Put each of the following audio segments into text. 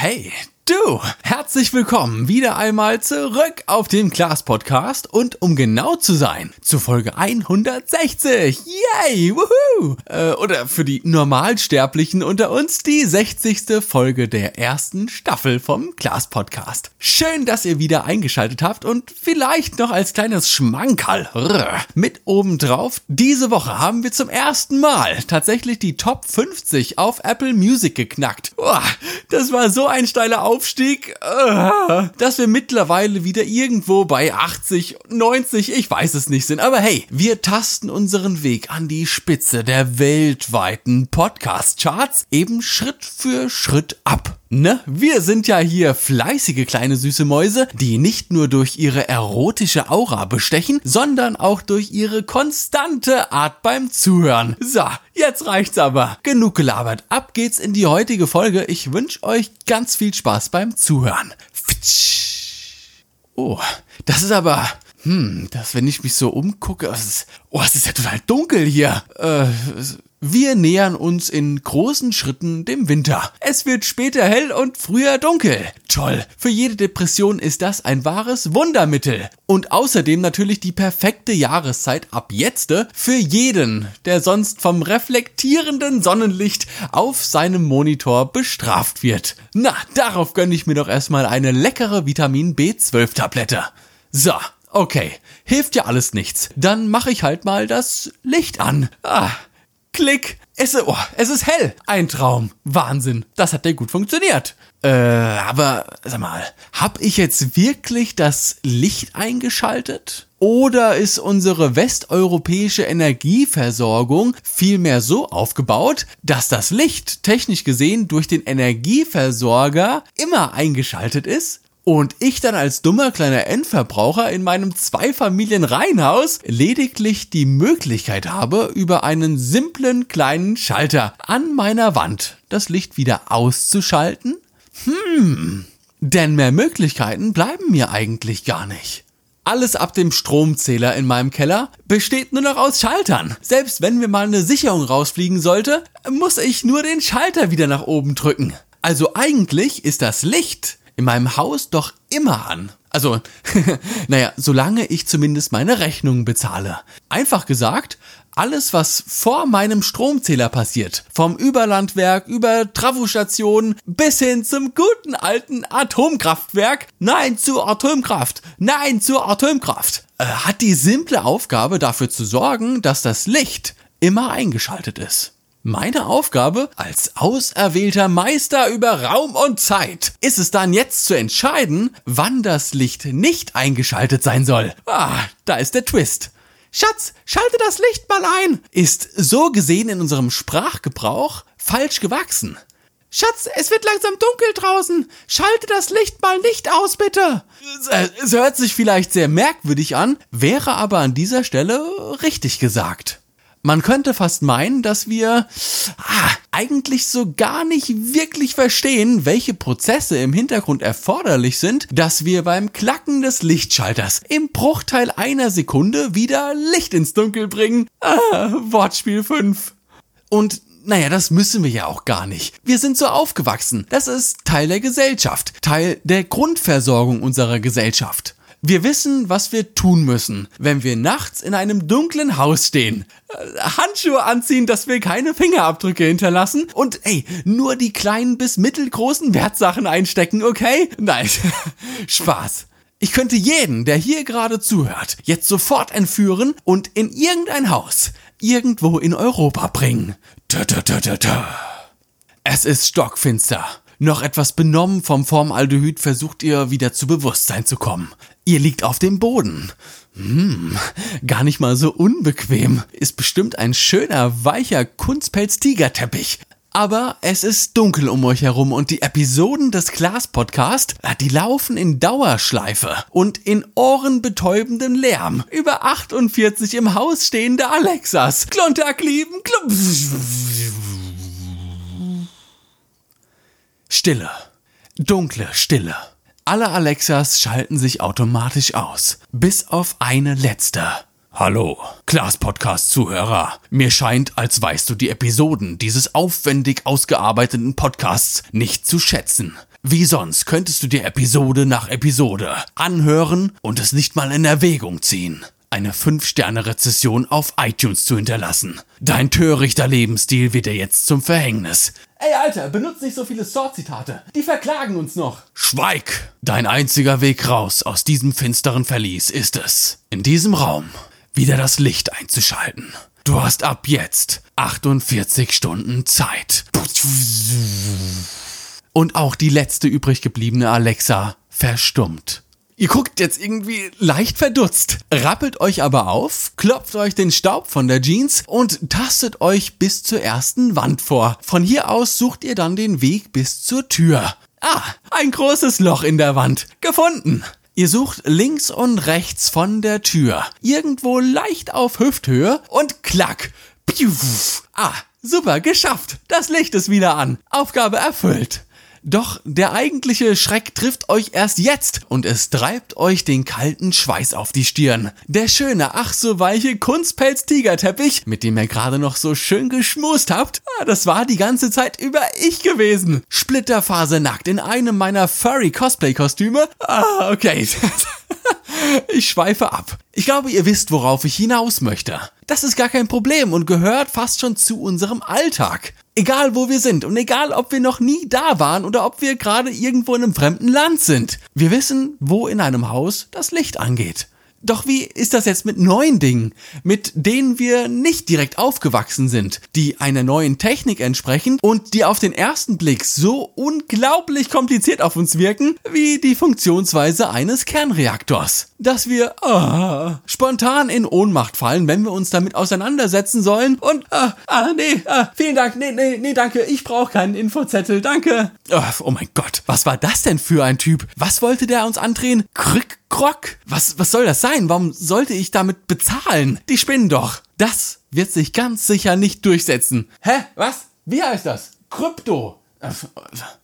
Hey, du! Herzlich willkommen wieder einmal zurück auf dem Glas Podcast und um genau zu sein, zu Folge 160. Yay! Woohoo! Äh, oder für die Normalsterblichen unter uns die 60. Folge der ersten Staffel vom Glas Podcast. Schön, dass ihr wieder eingeschaltet habt und vielleicht noch als kleines Schmankerl mit obendrauf. Diese Woche haben wir zum ersten Mal tatsächlich die Top 50 auf Apple Music geknackt. Das war so ein steiler Aufstieg, dass wir mittlerweile wieder irgendwo bei 80, 90, ich weiß es nicht sind. Aber hey, wir tasten unseren Weg an die Spitze der weltweiten Podcast-Charts eben Schritt für Schritt ab. Ne? Wir sind ja hier fleißige kleine süße Mäuse, die nicht nur durch ihre erotische Aura bestechen, sondern auch durch ihre konstante Art beim Zuhören. So, jetzt reicht's aber. Genug gelabert. Ab geht's in die heutige Folge. Ich wünsche euch ganz viel Spaß beim Zuhören. Oh, das ist aber hm, das, wenn ich mich so umgucke, es ist, oh, es ist ja total dunkel hier. Äh, wir nähern uns in großen Schritten dem Winter. Es wird später hell und früher dunkel. Toll. Für jede Depression ist das ein wahres Wundermittel. Und außerdem natürlich die perfekte Jahreszeit ab jetzt für jeden, der sonst vom reflektierenden Sonnenlicht auf seinem Monitor bestraft wird. Na, darauf gönne ich mir doch erstmal eine leckere Vitamin B12 Tablette. So, okay. Hilft ja alles nichts. Dann mache ich halt mal das Licht an. Ah. Klick. Es, oh, es ist hell. Ein Traum. Wahnsinn. Das hat ja gut funktioniert. Äh, aber sag mal, hab ich jetzt wirklich das Licht eingeschaltet? Oder ist unsere westeuropäische Energieversorgung vielmehr so aufgebaut, dass das Licht technisch gesehen durch den Energieversorger immer eingeschaltet ist? Und ich dann als dummer kleiner Endverbraucher in meinem Zweifamilien-Reihenhaus lediglich die Möglichkeit habe, über einen simplen kleinen Schalter an meiner Wand das Licht wieder auszuschalten? Hm, denn mehr Möglichkeiten bleiben mir eigentlich gar nicht. Alles ab dem Stromzähler in meinem Keller besteht nur noch aus Schaltern. Selbst wenn mir mal eine Sicherung rausfliegen sollte, muss ich nur den Schalter wieder nach oben drücken. Also eigentlich ist das Licht in meinem Haus doch immer an. Also, naja, solange ich zumindest meine Rechnungen bezahle. Einfach gesagt, alles, was vor meinem Stromzähler passiert, vom Überlandwerk über Trafostationen bis hin zum guten alten Atomkraftwerk, nein zur Atomkraft, nein zur Atomkraft, äh, hat die simple Aufgabe dafür zu sorgen, dass das Licht immer eingeschaltet ist. Meine Aufgabe als auserwählter Meister über Raum und Zeit ist es dann jetzt zu entscheiden, wann das Licht nicht eingeschaltet sein soll. Ah, da ist der Twist. Schatz, schalte das Licht mal ein, ist so gesehen in unserem Sprachgebrauch falsch gewachsen. Schatz, es wird langsam dunkel draußen. Schalte das Licht mal nicht aus, bitte. Es hört sich vielleicht sehr merkwürdig an, wäre aber an dieser Stelle richtig gesagt. Man könnte fast meinen, dass wir ah, eigentlich so gar nicht wirklich verstehen, welche Prozesse im Hintergrund erforderlich sind, dass wir beim Klacken des Lichtschalters im Bruchteil einer Sekunde wieder Licht ins Dunkel bringen. Ah, Wortspiel 5. Und naja, das müssen wir ja auch gar nicht. Wir sind so aufgewachsen. Das ist Teil der Gesellschaft, Teil der Grundversorgung unserer Gesellschaft. Wir wissen, was wir tun müssen, wenn wir nachts in einem dunklen Haus stehen. Äh, Handschuhe anziehen, dass wir keine Fingerabdrücke hinterlassen und ey, nur die kleinen bis mittelgroßen Wertsachen einstecken, okay? Nein, Spaß. Ich könnte jeden, der hier gerade zuhört, jetzt sofort entführen und in irgendein Haus, irgendwo in Europa bringen. Tö, tö, tö, tö, tö. Es ist stockfinster. Noch etwas benommen vom Formaldehyd versucht ihr wieder zu Bewusstsein zu kommen. Ihr liegt auf dem Boden. Hm, gar nicht mal so unbequem. Ist bestimmt ein schöner, weicher Kunstpelz-Tigerteppich. Aber es ist dunkel um euch herum und die Episoden des Glas-Podcast, äh, die laufen in Dauerschleife und in ohrenbetäubendem Lärm über 48 im Haus stehende Alexas. Klontag lieben. Stille. Dunkle Stille. Alle Alexas schalten sich automatisch aus. Bis auf eine letzte. Hallo, Klaas-Podcast-Zuhörer. Mir scheint, als weißt du die Episoden dieses aufwendig ausgearbeiteten Podcasts nicht zu schätzen. Wie sonst könntest du dir Episode nach Episode anhören und es nicht mal in Erwägung ziehen eine 5-Sterne-Rezession auf iTunes zu hinterlassen. Dein törichter Lebensstil wird dir jetzt zum Verhängnis. Ey, Alter, benutzt nicht so viele Sword-Zitate. Die verklagen uns noch. Schweig! Dein einziger Weg raus aus diesem finsteren Verlies ist es, in diesem Raum wieder das Licht einzuschalten. Du hast ab jetzt 48 Stunden Zeit. Und auch die letzte übrig gebliebene Alexa verstummt. Ihr guckt jetzt irgendwie leicht verdutzt, rappelt euch aber auf, klopft euch den Staub von der Jeans und tastet euch bis zur ersten Wand vor. Von hier aus sucht ihr dann den Weg bis zur Tür. Ah, ein großes Loch in der Wand. Gefunden. Ihr sucht links und rechts von der Tür, irgendwo leicht auf Hüfthöhe und klack. Piu. Ah, super, geschafft. Das Licht ist wieder an. Aufgabe erfüllt. Doch der eigentliche Schreck trifft euch erst jetzt und es treibt euch den kalten Schweiß auf die Stirn. Der schöne, ach so weiche Kunstpelz-Tigerteppich, mit dem ihr gerade noch so schön geschmust habt, ah, das war die ganze Zeit über ich gewesen. Splitterfasernackt in einem meiner Furry-Cosplay-Kostüme. Ah, okay. ich schweife ab. Ich glaube, ihr wisst, worauf ich hinaus möchte. Das ist gar kein Problem und gehört fast schon zu unserem Alltag. Egal wo wir sind und egal ob wir noch nie da waren oder ob wir gerade irgendwo in einem fremden Land sind. Wir wissen, wo in einem Haus das Licht angeht. Doch wie ist das jetzt mit neuen Dingen, mit denen wir nicht direkt aufgewachsen sind, die einer neuen Technik entsprechen und die auf den ersten Blick so unglaublich kompliziert auf uns wirken, wie die Funktionsweise eines Kernreaktors? Dass wir oh, spontan in Ohnmacht fallen, wenn wir uns damit auseinandersetzen sollen und ah, ah nee, ah, vielen Dank, nee, nee, nee, danke, ich brauche keinen Infozettel, danke. Oh, oh mein Gott, was war das denn für ein Typ? Was wollte der uns andrehen? Krück Grog. Was, was soll das sein? Warum sollte ich damit bezahlen? Die spinnen doch. Das wird sich ganz sicher nicht durchsetzen. Hä? Was? Wie heißt das? Krypto.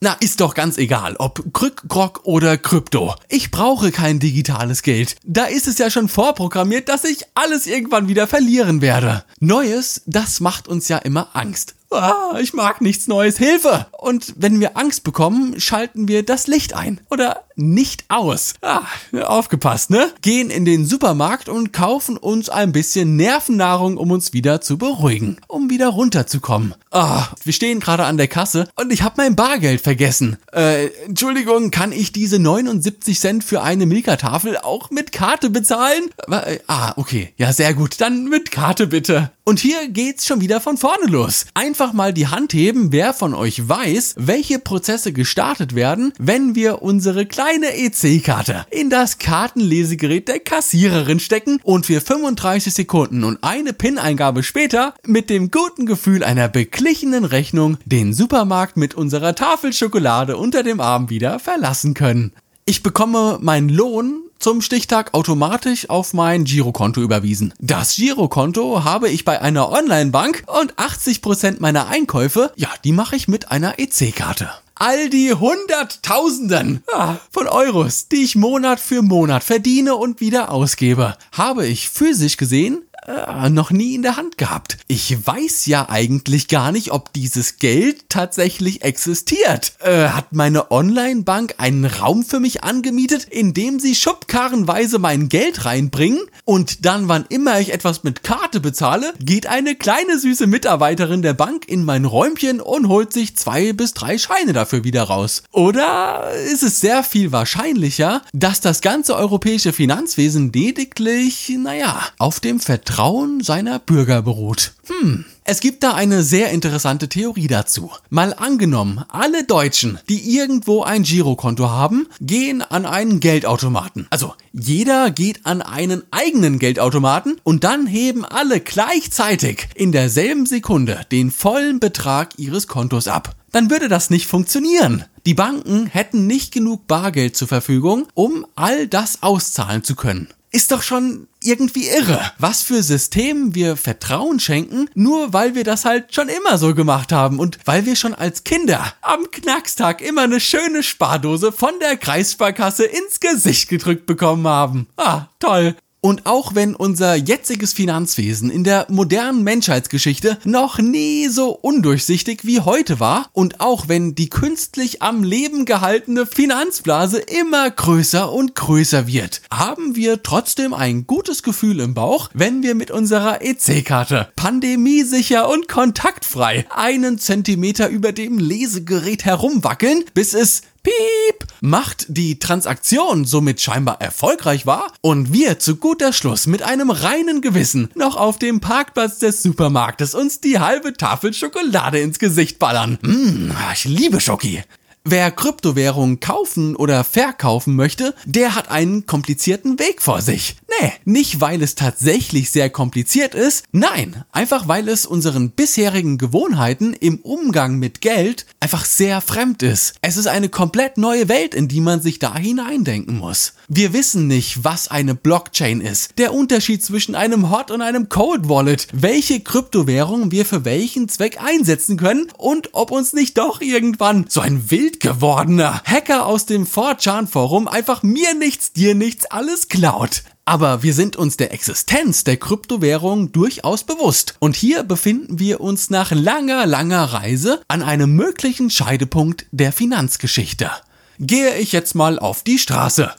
Na, ist doch ganz egal, ob Krück, Grog oder Krypto. Ich brauche kein digitales Geld. Da ist es ja schon vorprogrammiert, dass ich alles irgendwann wieder verlieren werde. Neues, das macht uns ja immer Angst. Ah, ich mag nichts Neues. Hilfe! Und wenn wir Angst bekommen, schalten wir das Licht ein. Oder nicht aus. Ah, aufgepasst, ne? Gehen in den Supermarkt und kaufen uns ein bisschen Nervennahrung, um uns wieder zu beruhigen. Um wieder runterzukommen. Ah, wir stehen gerade an der Kasse und ich habe mein Bargeld vergessen. Äh, Entschuldigung, kann ich diese 79 Cent für eine Milka-Tafel auch mit Karte bezahlen? Ah, okay. Ja, sehr gut. Dann mit Karte bitte. Und hier geht's schon wieder von vorne los. Einfach mal die Hand heben, wer von euch weiß, welche Prozesse gestartet werden, wenn wir unsere kleine EC-Karte in das Kartenlesegerät der Kassiererin stecken und wir 35 Sekunden und eine PIN-Eingabe später mit dem guten Gefühl einer beglichenen Rechnung den Supermarkt mit unserer Tafel Schokolade unter dem Arm wieder verlassen können. Ich bekomme meinen Lohn zum Stichtag automatisch auf mein Girokonto überwiesen. Das Girokonto habe ich bei einer Online-Bank und 80% meiner Einkäufe, ja, die mache ich mit einer EC-Karte all die Hunderttausenden von Euros, die ich Monat für Monat verdiene und wieder ausgebe, habe ich physisch gesehen äh, noch nie in der Hand gehabt. Ich weiß ja eigentlich gar nicht, ob dieses Geld tatsächlich existiert. Äh, hat meine Online-Bank einen Raum für mich angemietet, in dem sie schubkarrenweise mein Geld reinbringen und dann, wann immer ich etwas mit Karte bezahle, geht eine kleine süße Mitarbeiterin der Bank in mein Räumchen und holt sich zwei bis drei Scheine dafür wieder raus. Oder ist es sehr viel wahrscheinlicher, dass das ganze europäische Finanzwesen lediglich, naja, auf dem Vertrauen Vertrauen seiner Bürger beruht. Hm. Es gibt da eine sehr interessante Theorie dazu. Mal angenommen, alle Deutschen, die irgendwo ein Girokonto haben, gehen an einen Geldautomaten. Also jeder geht an einen eigenen Geldautomaten und dann heben alle gleichzeitig in derselben Sekunde den vollen Betrag ihres Kontos ab. Dann würde das nicht funktionieren. Die Banken hätten nicht genug Bargeld zur Verfügung, um all das auszahlen zu können ist doch schon irgendwie irre, was für Systemen wir Vertrauen schenken, nur weil wir das halt schon immer so gemacht haben und weil wir schon als Kinder am Knackstag immer eine schöne Spardose von der Kreissparkasse ins Gesicht gedrückt bekommen haben. Ah, toll. Und auch wenn unser jetziges Finanzwesen in der modernen Menschheitsgeschichte noch nie so undurchsichtig wie heute war und auch wenn die künstlich am Leben gehaltene Finanzblase immer größer und größer wird, haben wir trotzdem ein gutes Gefühl im Bauch, wenn wir mit unserer EC-Karte pandemiesicher und kontaktfrei einen Zentimeter über dem Lesegerät herumwackeln, bis es Piep macht, die Transaktion somit scheinbar erfolgreich war und wir zu guter Schluss mit einem reinen Gewissen noch auf dem Parkplatz des Supermarktes uns die halbe Tafel Schokolade ins Gesicht ballern. Mmh, ich liebe Schoki. Wer Kryptowährungen kaufen oder verkaufen möchte, der hat einen komplizierten Weg vor sich. Nee, nicht weil es tatsächlich sehr kompliziert ist, nein, einfach weil es unseren bisherigen Gewohnheiten im Umgang mit Geld einfach sehr fremd ist. Es ist eine komplett neue Welt, in die man sich da hineindenken muss. Wir wissen nicht, was eine Blockchain ist, der Unterschied zwischen einem Hot und einem Cold Wallet, welche Kryptowährung wir für welchen Zweck einsetzen können und ob uns nicht doch irgendwann so ein wild gewordener Hacker aus dem 4chan Forum einfach mir nichts, dir nichts alles klaut. Aber wir sind uns der Existenz der Kryptowährung durchaus bewusst. Und hier befinden wir uns nach langer, langer Reise an einem möglichen Scheidepunkt der Finanzgeschichte gehe ich jetzt mal auf die Straße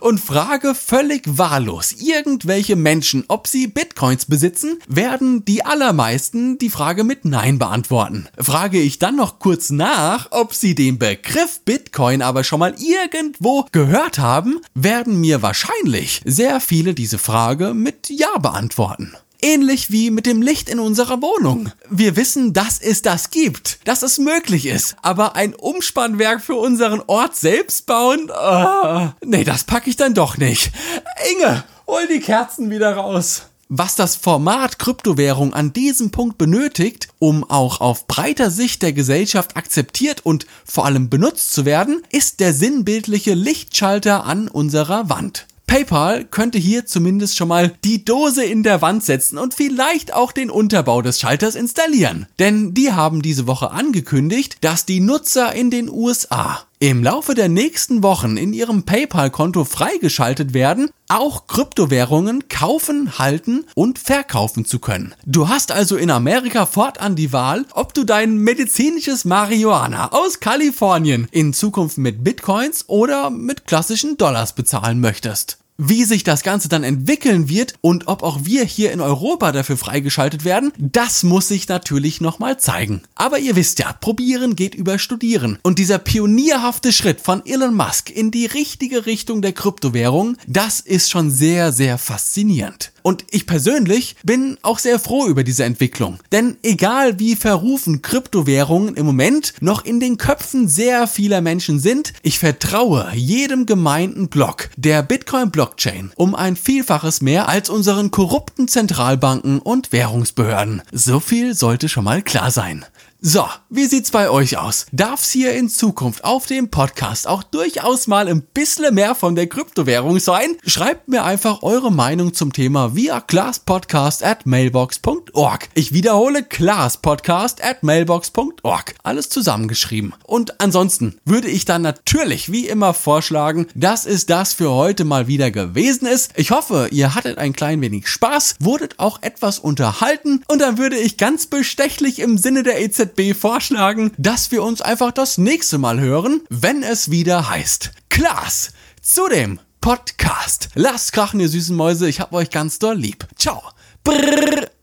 und frage völlig wahllos irgendwelche Menschen, ob sie Bitcoins besitzen, werden die allermeisten die Frage mit Nein beantworten. Frage ich dann noch kurz nach, ob sie den Begriff Bitcoin aber schon mal irgendwo gehört haben, werden mir wahrscheinlich sehr viele diese Frage mit Ja beantworten. Ähnlich wie mit dem Licht in unserer Wohnung. Wir wissen, dass es das gibt, dass es möglich ist. Aber ein Umspannwerk für unseren Ort selbst bauen? Oh, nee, das packe ich dann doch nicht. Inge, hol die Kerzen wieder raus. Was das Format Kryptowährung an diesem Punkt benötigt, um auch auf breiter Sicht der Gesellschaft akzeptiert und vor allem benutzt zu werden, ist der sinnbildliche Lichtschalter an unserer Wand. PayPal könnte hier zumindest schon mal die Dose in der Wand setzen und vielleicht auch den Unterbau des Schalters installieren. Denn die haben diese Woche angekündigt, dass die Nutzer in den USA im Laufe der nächsten Wochen in ihrem PayPal-Konto freigeschaltet werden, auch Kryptowährungen kaufen, halten und verkaufen zu können. Du hast also in Amerika fortan die Wahl, ob du dein medizinisches Marihuana aus Kalifornien in Zukunft mit Bitcoins oder mit klassischen Dollars bezahlen möchtest. Wie sich das Ganze dann entwickeln wird und ob auch wir hier in Europa dafür freigeschaltet werden, das muss sich natürlich nochmal zeigen. Aber ihr wisst ja, probieren geht über studieren. Und dieser pionierhafte Schritt von Elon Musk in die richtige Richtung der Kryptowährung, das ist schon sehr, sehr faszinierend. Und ich persönlich bin auch sehr froh über diese Entwicklung. Denn egal wie verrufen Kryptowährungen im Moment noch in den Köpfen sehr vieler Menschen sind, ich vertraue jedem gemeinten Block der Bitcoin-Blockchain um ein Vielfaches mehr als unseren korrupten Zentralbanken und Währungsbehörden. So viel sollte schon mal klar sein. So, wie sieht's bei euch aus? Darf's hier in Zukunft auf dem Podcast auch durchaus mal ein bisschen mehr von der Kryptowährung sein? Schreibt mir einfach eure Meinung zum Thema via classpodcast at mailbox.org. Ich wiederhole classpodcast at mailbox.org. Alles zusammengeschrieben. Und ansonsten würde ich dann natürlich wie immer vorschlagen, dass es das für heute mal wieder gewesen ist. Ich hoffe, ihr hattet ein klein wenig Spaß, wurdet auch etwas unterhalten und dann würde ich ganz bestechlich im Sinne der EZB B vorschlagen, dass wir uns einfach das nächste Mal hören, wenn es wieder heißt Klaas zu dem Podcast. Lasst krachen, ihr süßen Mäuse, ich hab euch ganz doll lieb. Ciao. Brrr.